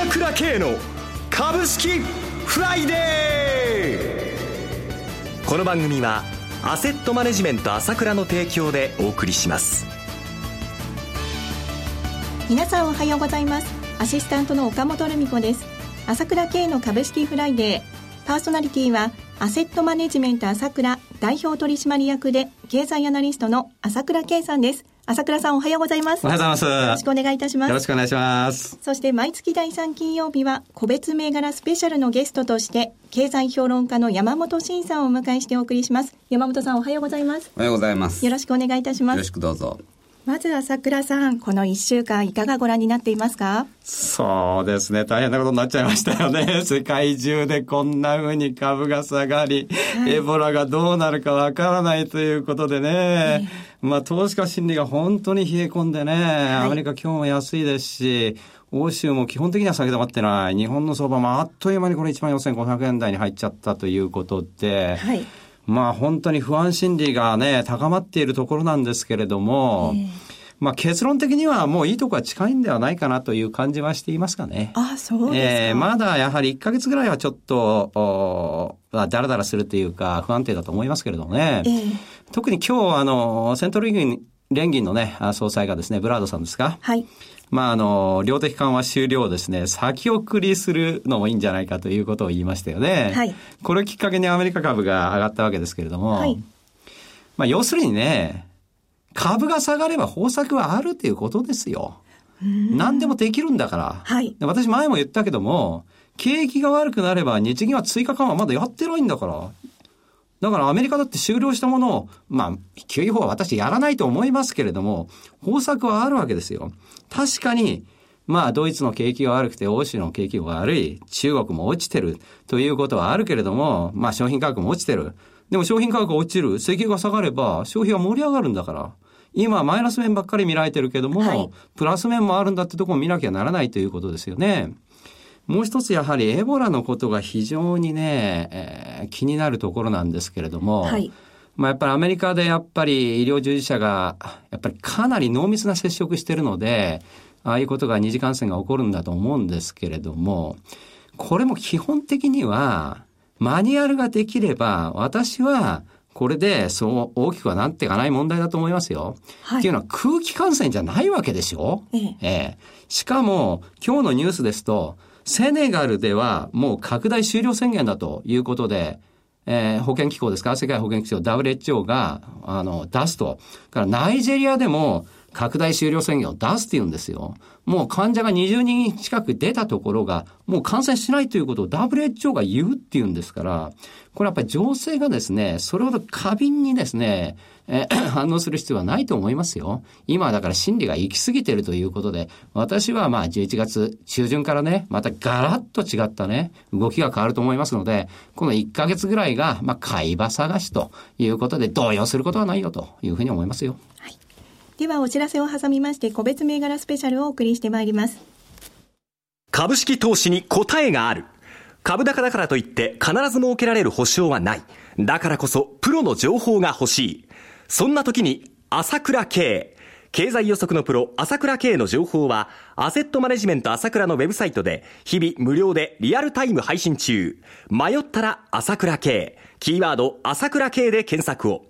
朝倉慶の株式フライデーこの番組はアセットマネジメント朝倉の提供でお送りします。皆さんおはようございます。アシスタントの岡本留美子です。朝倉慶の株式フライデー。パーソナリティはアセットマネジメント朝倉代表取締役で経済アナリストの朝倉慶さんです。朝倉さんおはようございます。おはようございます。よろしくお願いいたします。よろしくお願いします。そして毎月第3金曜日は個別銘柄スペシャルのゲストとして経済評論家の山本慎さんをお迎えしてお送りします。山本さんおはようございます。おはようございます。よろしくお願いいたします。よろしくどうぞ。まず朝倉さん、この1週間いかがご覧になっていますか？そうですね。大変なことになっちゃいましたよね。世界中でこんな風に株が下がり、はい、エボラがどうなるかわからないということでね。えー、まあ投資家心理が本当に冷え込んでね、はい、アメリカ今日も安いですし、欧州も基本的には下げ止まってない。日本の相場もあっという間にこれ1万4500円台に入っちゃったということで、はいまあ本当に不安心理がね、高まっているところなんですけれども、えー、まあ結論的にはもういいとこは近いんではないかなという感じはしていますかね。あ、そうですか。えー、まだやはり1ヶ月ぐらいはちょっと、おだらだらするというか不安定だと思いますけれどもね。えー、特に今日あの、セントルリーグ連銀のね、総裁がですね、ブラードさんですか。はい。まあ、あの、量的緩和終了をですね、先送りするのもいいんじゃないかということを言いましたよね。はい。これをきっかけにアメリカ株が上がったわけですけれども、はい。まあ、要するにね、株が下がれば方策はあるということですよ。何でもできるんだから。はい。私前も言ったけども、景気が悪くなれば日銀は追加緩和まだやってないんだから。だからアメリカだって終了したものを、まあ、QE 法は私やらないと思いますけれども、方策はあるわけですよ。確かに、まあ、ドイツの景気が悪くて、欧州の景気が悪い、中国も落ちてるということはあるけれども、まあ、商品価格も落ちてる。でも商品価格が落ちる、石油が下がれば、消費は盛り上がるんだから。今、マイナス面ばっかり見られてるけども、はい、プラス面もあるんだってところを見なきゃならないということですよね。もう一つやはりエボラのことが非常にね、えー、気になるところなんですけれども、はい、まあやっぱりアメリカでやっぱり医療従事者がやっぱりかなり濃密な接触してるので、ああいうことが二次感染が起こるんだと思うんですけれども、これも基本的にはマニュアルができれば私はこれでそう大きくはなっていかない問題だと思いますよ。はい、っていうのは空気感染じゃないわけでしょ、ええ。ええ、しかも今日のニュースですとセネガルではもう拡大終了宣言だということで、えー、保健機構ですか？世界保健機構 WHO が、あの、出すと。からナイジェリアでも拡大終了宣言を出すって言うんですよ。もう患者が20人近く出たところが、もう感染しないということを WHO が言うっていうんですから、これやっぱり情勢がですね、それほど過敏にですね、え 反応する必要はないと思いますよ。今だから心理が行き過ぎてるということで、私はまあ11月中旬からね、またガラッと違ったね、動きが変わると思いますので、この1ヶ月ぐらいが、まあ買い場探しということで動揺することはないよというふうに思いますよ。ではお知らせを挟みまして個別銘柄スペシャルをお送りしてまいります株式投資に答えがある株高だからといって必ず設けられる保証はないだからこそプロの情報が欲しいそんな時に朝倉慶経済予測のプロ、朝倉慶の情報は、アセットマネジメント朝倉のウェブサイトで、日々無料でリアルタイム配信中。迷ったら朝倉慶。キーワード、朝倉慶で検索を。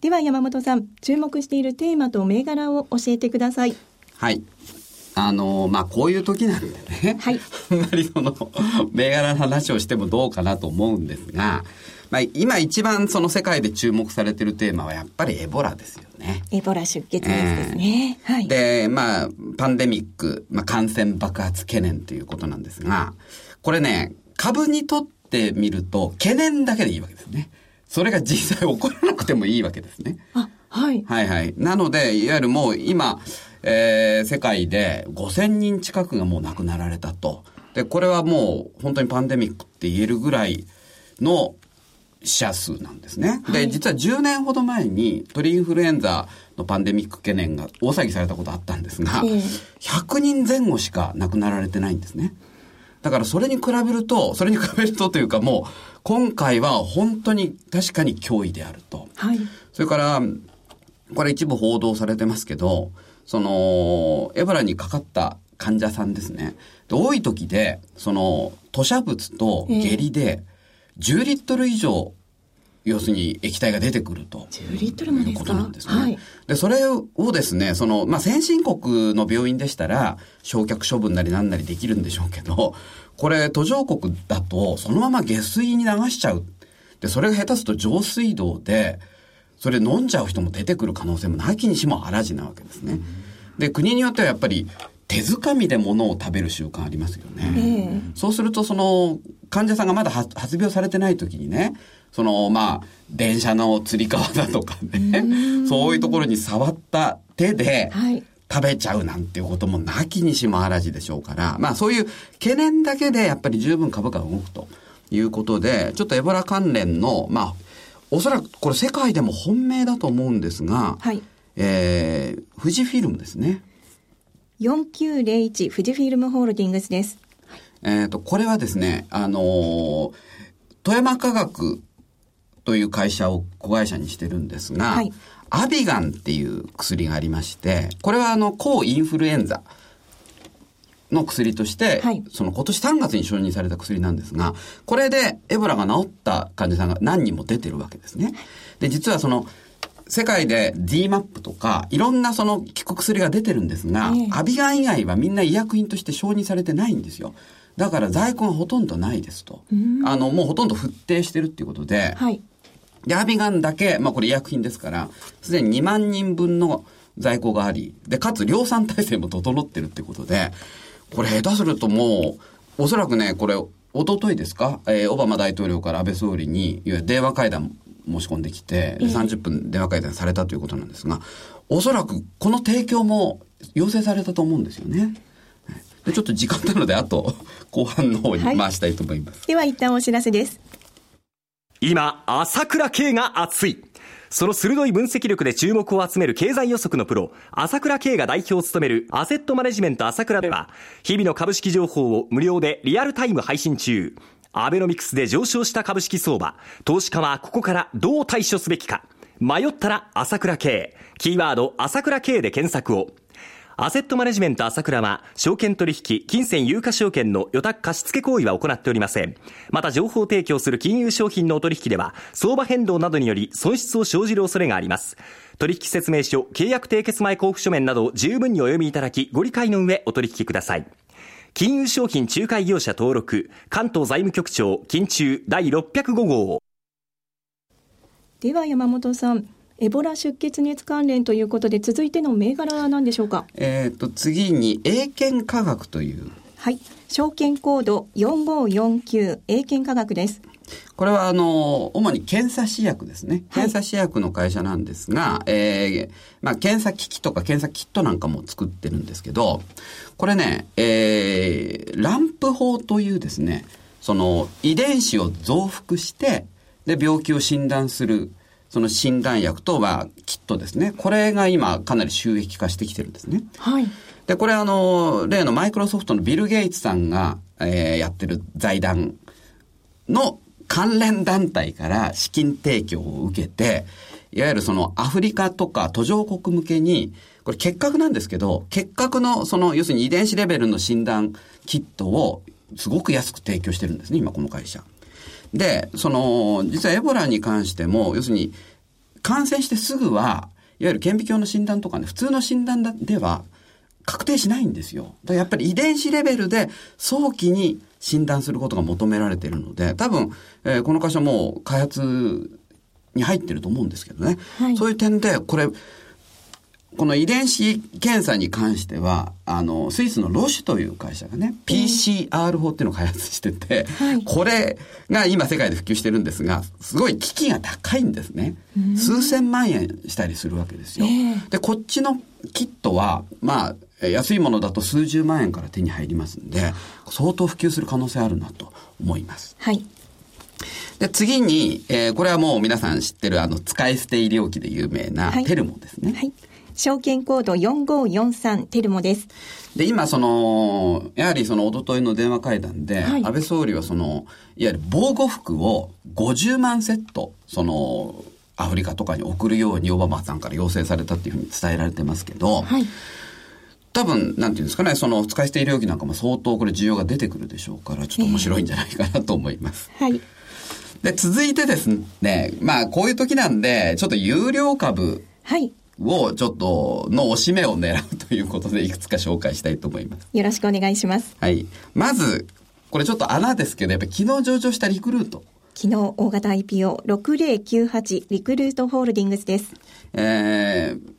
では山本さん、注目しているテーマと銘柄を教えてください。はい。あの、まあ、こういう時なんでね。はい。あんまりその、銘柄の話をしてもどうかなと思うんですが、まあ、今一番その世界で注目されているテーマはやっぱりエボラですよね。エボラ出血熱ですね。えー、はい。で、まあ、パンデミック、まあ、感染爆発懸念ということなんですが、これね、株にとってみると懸念だけでいいわけですね。それが実際起こらなくてもいいわけですね。あ、はい。はいはい。なので、いわゆるもう今、えー、世界で5000人近くがもう亡くなられたと。で、これはもう本当にパンデミックって言えるぐらいの死者数なんですね。はい、で、実は10年ほど前に鳥インフルエンザのパンデミック懸念が大騒ぎされたことあったんですが、えー、100人前後しか亡くなられてないんですね。だからそれに比べると、それに比べるとというかもう、今回は本当に確かに脅威であると。はい。それから、これ一部報道されてますけど、その、エボラにかかった患者さんですね。多い時で、その、吐砂物と下痢で、10リットル以上要するに液体が出てくると。10リットルもですか？ことなんですね。はい。で、それをですね、その、まあ、先進国の病院でしたら、焼却処分なりなんなりできるんでしょうけど、これ、途上国だと、そのまま下水に流しちゃう。で、それが下手すると上水道で、それ飲んじゃう人も出てくる可能性もなきにしもあらずなわけですね。で、国によってはやっぱり、手づかみで物を食べる習慣ありますよね。えー、そうすると、その、患者さんがまだ発病されてない時にね、その、まあ、電車のつり革だとかね、そういうところに触った手で、食べちゃうなんていうこともなきにしもあらずでしょうから、まあそういう懸念だけでやっぱり十分株価が動くということで、ちょっとエボラ関連の、まあ、おそらくこれ世界でも本命だと思うんですが、はい、えー、富士フィルムですね。4901富士フィルムホールディングスです。えっ、と、これはですね、あのー、富山科学という会社を子会社にしてるんですが、はい、アビガンっていう薬がありまして、これはあの、抗インフルエンザの薬として、はい、その今年3月に承認された薬なんですが、これでエボラが治った患者さんが何人も出てるわけですね。で、実はその、世界で DMAP とか、いろんなその効く薬が出てるんですが、アビガン以外はみんな医薬品として承認されてないんですよ。だから在庫がほとんどないですと。あの、もうほとんど沸騰してるっていうことで、はい、で、アビガンだけ、まあこれ医薬品ですから、すでに2万人分の在庫があり、で、かつ量産体制も整ってるってことで、これ下手するともう、おそらくね、これ、おとといですか、えー、オバマ大統領から安倍総理に、いわゆる電話会談申し込んできて、30分電話会談されたということなんですが、おそらくこの提供も要請されたと思うんですよね。でちょっと時間なので、あと、後半の方に回したいと思います。はい、では一旦お知らせです。今、朝倉慶が熱い。その鋭い分析力で注目を集める経済予測のプロ、朝倉慶が代表を務めるアセットマネジメント朝倉では、日々の株式情報を無料でリアルタイム配信中。アベノミクスで上昇した株式相場、投資家はここからどう対処すべきか。迷ったら朝倉慶。キーワード朝倉慶で検索を。アセットマネジメント朝倉は、証券取引、金銭有価証券の予託貸付行為は行っておりません。また、情報提供する金融商品のお取引では、相場変動などにより損失を生じる恐れがあります。取引説明書、契約締結前交付書面など十分にお読みいただき、ご理解の上お取引ください。金融商品仲介業者登録、関東財務局長、金中第605号。では山本さん、エボラ出血熱関連ということで、続いての銘柄は何でしょうか？えっ、と、次に、英検科学という。はい。証券コード4549、英検科学です。これはあの、主に検査試薬ですね。検査試薬の会社なんですが、はい、えー、まあ、検査機器とか検査キットなんかも作ってるんですけど、これね、えー、ランプ法というですね、その遺伝子を増幅して、で、病気を診断するその診断薬とはキットですね。これが今かなり収益化してきてるんですね。はい。で、これあの、例のマイクロソフトのビル・ゲイツさんが、えー、やってる財団の関連団体から資金提供を受けて、いわゆるそのアフリカとか途上国向けに、これ結核なんですけど、結核のその、要するに遺伝子レベルの診断キットをすごく安く提供してるんですね、今この会社。で、その、実はエボラに関しても、要するに、感染してすぐは、いわゆる顕微鏡の診断とかね、普通の診断では確定しないんですよ。だからやっぱり遺伝子レベルで早期に診断することが求められているので、多分、えー、この会社も開発に入ってると思うんですけどね。はい、そういう点で、これ、この遺伝子検査に関しては、あの、スイスのロシュという会社がね、PCR 法っていうのを開発してて、はい、これが今世界で普及してるんですが、すごい機器が高いんですね。数千万円したりするわけですよ。で、こっちのキットは、まあ、安いものだと数十万円から手に入りますんで、相当普及する可能性あるなと思います。はい。で、次に、えー、これはもう皆さん知ってるあの、使い捨て医療機で有名なテルモですね。はい、はい証券コード4543テルモです。で、今、その、やはりその、おとといの電話会談で、はい、安倍総理はその、いわゆる防護服を50万セット、その、アフリカとかに送るようにオバマさんから要請されたっていうふうに伝えられてますけど、はい、多分、なんていうんですかね、その使い捨て医療機なんかも相当これ需要が出てくるでしょうから、ちょっと面白いんじゃないかなと思います。えー、はい。で、続いてですね、まあ、こういう時なんで、ちょっと有料株。はい。をちょっとのおしめを狙うということでいくつか紹介したいと思います。よろしくお願いします。はい。まず、これちょっと穴ですけど、やっぱり昨日上場したリクルート。昨日大型 IPO6098 リクルートホールディングスです。えー、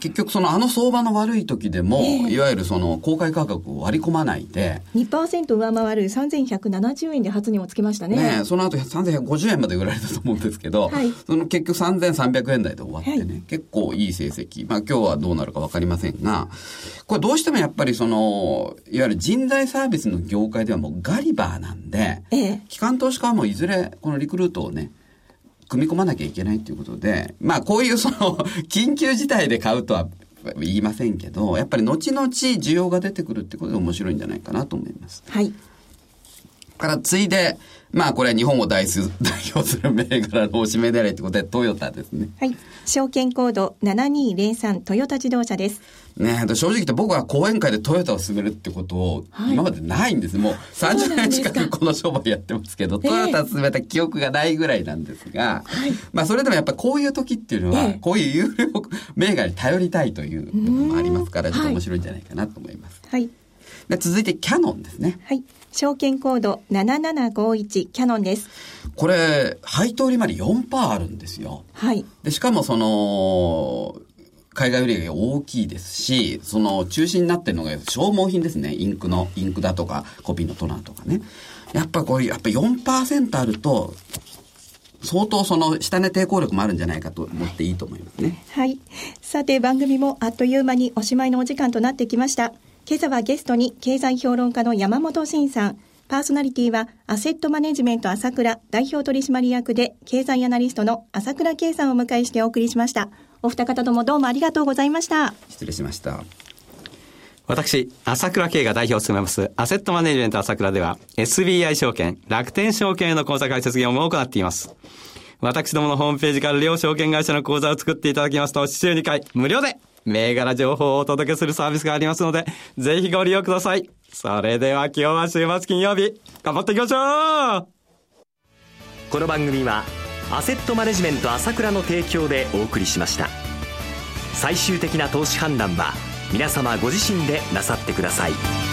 結局そのあの相場の悪い時でも、えー、いわゆるその公開価格を割り込まないで。2%上回る3170円で初にもつけましたね。ねその後3150円まで売られたと思うんですけど、はい、その結局3300円台で終わってね、はい、結構いい成績。まあ今日はどうなるか分かりませんがこれどうしてもやっぱりそのいわゆる人材サービスの業界ではもうガリバーなんで、えー、機関投資家はもういずれこのリクルートをね組み込まなきゃいけないということで、まあこういうその 緊急事態で買うとは言いませんけど、やっぱり後々需要が出てくるってことで面白いんじゃないかなと思います。はい。からついで、まあこれは日本を代表す る銘柄のおしめ狙いってことでトヨタですね。はい。証券コード7203トヨタ自動車です。ね正直言って僕は講演会でトヨタを進めるってことを今までないんです。はい、もう30年近くこの商売やってますけど、トヨタを進めた記憶がないぐらいなんですが、まあそれでもやっぱこういう時っていうのは、こういう有料銘柄に頼りたいというのもありますから、ちょっと面白いんじゃないかなと思います。はい。で続いてキャノンですね。はい。証券コード7751キャノンです。これ、配当利回り4%あるんですよ。はい。で、しかもその、海外売り上げ大きいですし、その中心になってるのが消耗品ですね。インクの、インクだとか、コピーのトナーとかね。やっぱこれ、やっぱ4%あると、相当その下値抵抗力もあるんじゃないかと思っていいと思いますね。はい。さて番組もあっという間におしまいのお時間となってきました。今朝はゲストに経済評論家の山本慎さん、パーソナリティはアセットマネジメント朝倉代表取締役で経済アナリストの朝倉圭さんをお迎えしてお送りしました。お二方ともどうもありがとうございました。失礼しました。私、朝倉慶が代表を務めます、アセットマネジメント朝倉では、SBI 証券、楽天証券への口座開設業務を行っています。私どものホームページから両証券会社の口座を作っていただきますと、週2回無料で銘柄情報をお届けするサービスがありますので、ぜひご利用ください。それでは今日は週末金曜日、頑張っていきましょうこの番組は、アセットマネジメント朝倉の提供でお送りしました。最終的な投資判断は、皆様ご自身でなさってください。